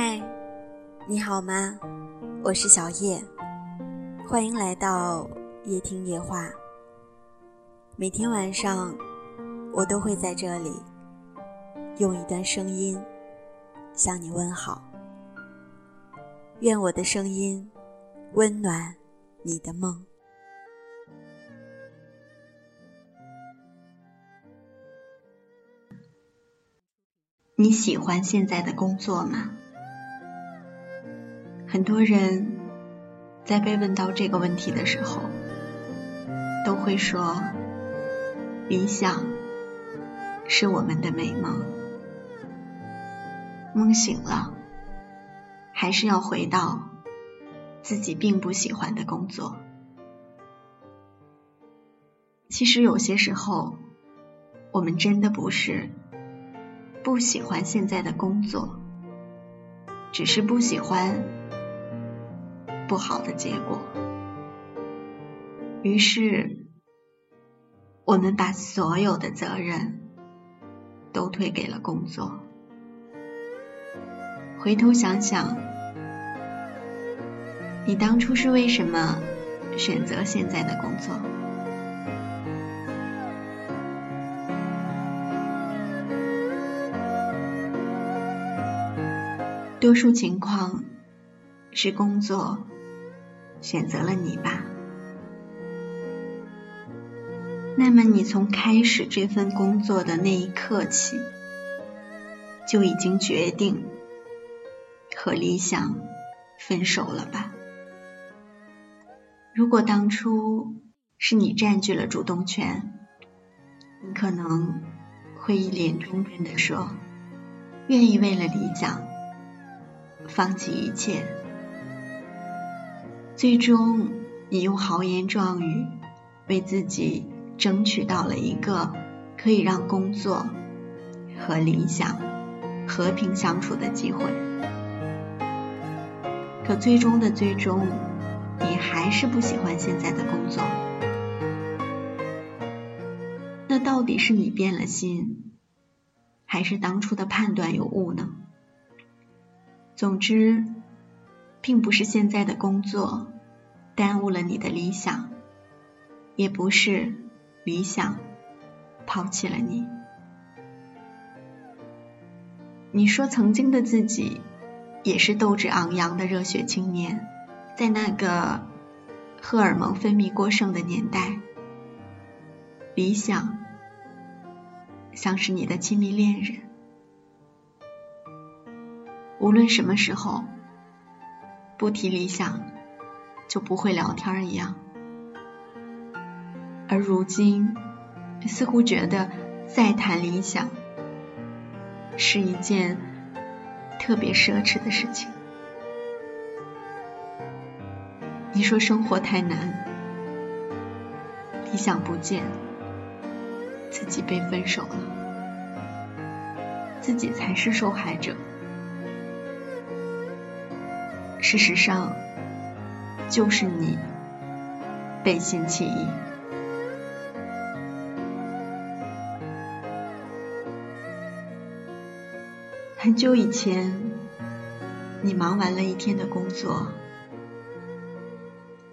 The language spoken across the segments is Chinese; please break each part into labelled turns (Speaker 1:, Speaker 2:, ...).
Speaker 1: 嗨，你好吗？我是小叶，欢迎来到夜听夜话。每天晚上，我都会在这里用一段声音向你问好。愿我的声音温暖你的梦。
Speaker 2: 你喜欢现在的工作吗？很多人在被问到这个问题的时候，都会说：“理想是我们的美梦，梦醒了，还是要回到自己并不喜欢的工作。”其实有些时候，我们真的不是不喜欢现在的工作，只是不喜欢。不好的结果，于是我们把所有的责任都推给了工作。回头想想，你当初是为什么选择现在的工作？多数情况是工作。选择了你吧，那么你从开始这份工作的那一刻起，就已经决定和理想分手了吧？如果当初是你占据了主动权，你可能会一脸忠贞的说，愿意为了理想放弃一切。最终，你用豪言壮语为自己争取到了一个可以让工作和理想和平相处的机会。可最终的最终，你还是不喜欢现在的工作。那到底是你变了心，还是当初的判断有误呢？总之。并不是现在的工作耽误了你的理想，也不是理想抛弃了你。你说曾经的自己也是斗志昂扬的热血青年，在那个荷尔蒙分泌过剩的年代，理想像是你的亲密恋人，无论什么时候。不提理想，就不会聊天一样。而如今，似乎觉得再谈理想是一件特别奢侈的事情。你说生活太难，理想不见，自己被分手了，自己才是受害者。事实上，就是你背信弃义。很久以前，你忙完了一天的工作，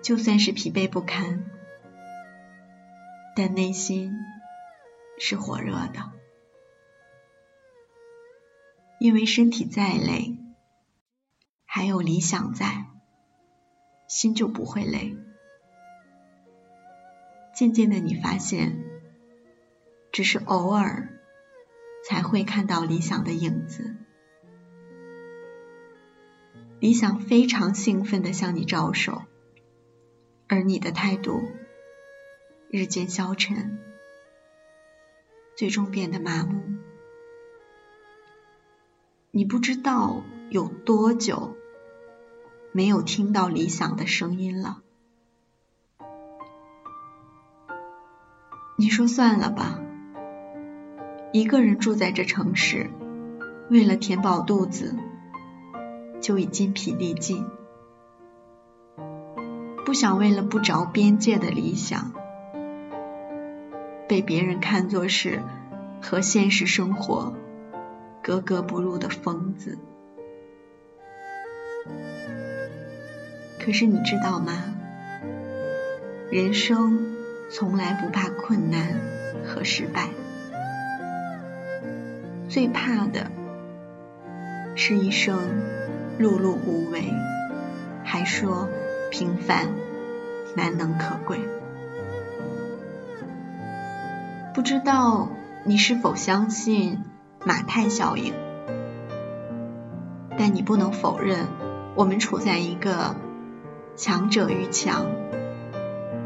Speaker 2: 就算是疲惫不堪，但内心是火热的，因为身体再累。还有理想在，心就不会累。渐渐的，你发现，只是偶尔才会看到理想的影子。理想非常兴奋的向你招手，而你的态度日渐消沉，最终变得麻木。你不知道有多久。没有听到理想的声音了。你说算了吧，一个人住在这城市，为了填饱肚子，就已筋疲力尽，不想为了不着边界的理想，被别人看作是和现实生活格格不入的疯子。可是你知道吗？人生从来不怕困难和失败，最怕的是一生碌碌无为，还说平凡难能可贵。不知道你是否相信马太效应？但你不能否认，我们处在一个强者愈强、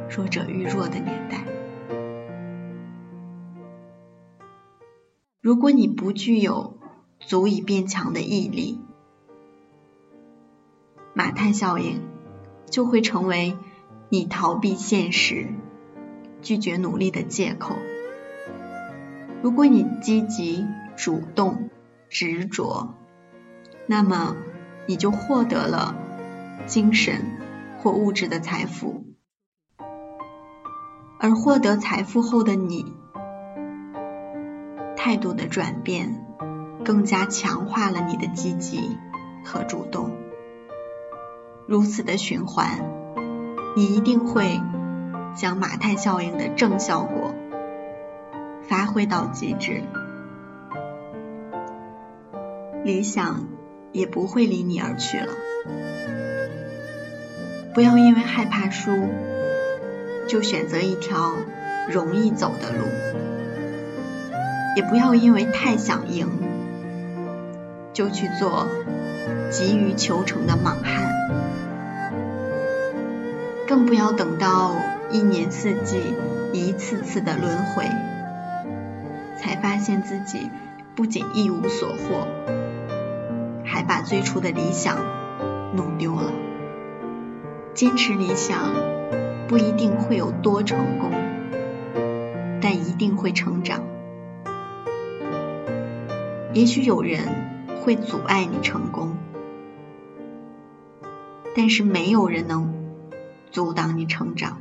Speaker 2: 弱者愈弱的年代。如果你不具有足以变强的毅力，马太效应就会成为你逃避现实、拒绝努力的借口。如果你积极、主动、执着，那么你就获得了精神或物质的财富，而获得财富后的你，态度的转变更加强化了你的积极和主动。如此的循环，你一定会将马太效应的正效果发挥到极致，理想。也不会离你而去了。不要因为害怕输，就选择一条容易走的路；也不要因为太想赢，就去做急于求成的莽汉。更不要等到一年四季一次次的轮回，才发现自己不仅一无所获。还把最初的理想弄丢了。坚持理想不一定会有多成功，但一定会成长。也许有人会阻碍你成功，但是没有人能阻挡你成长。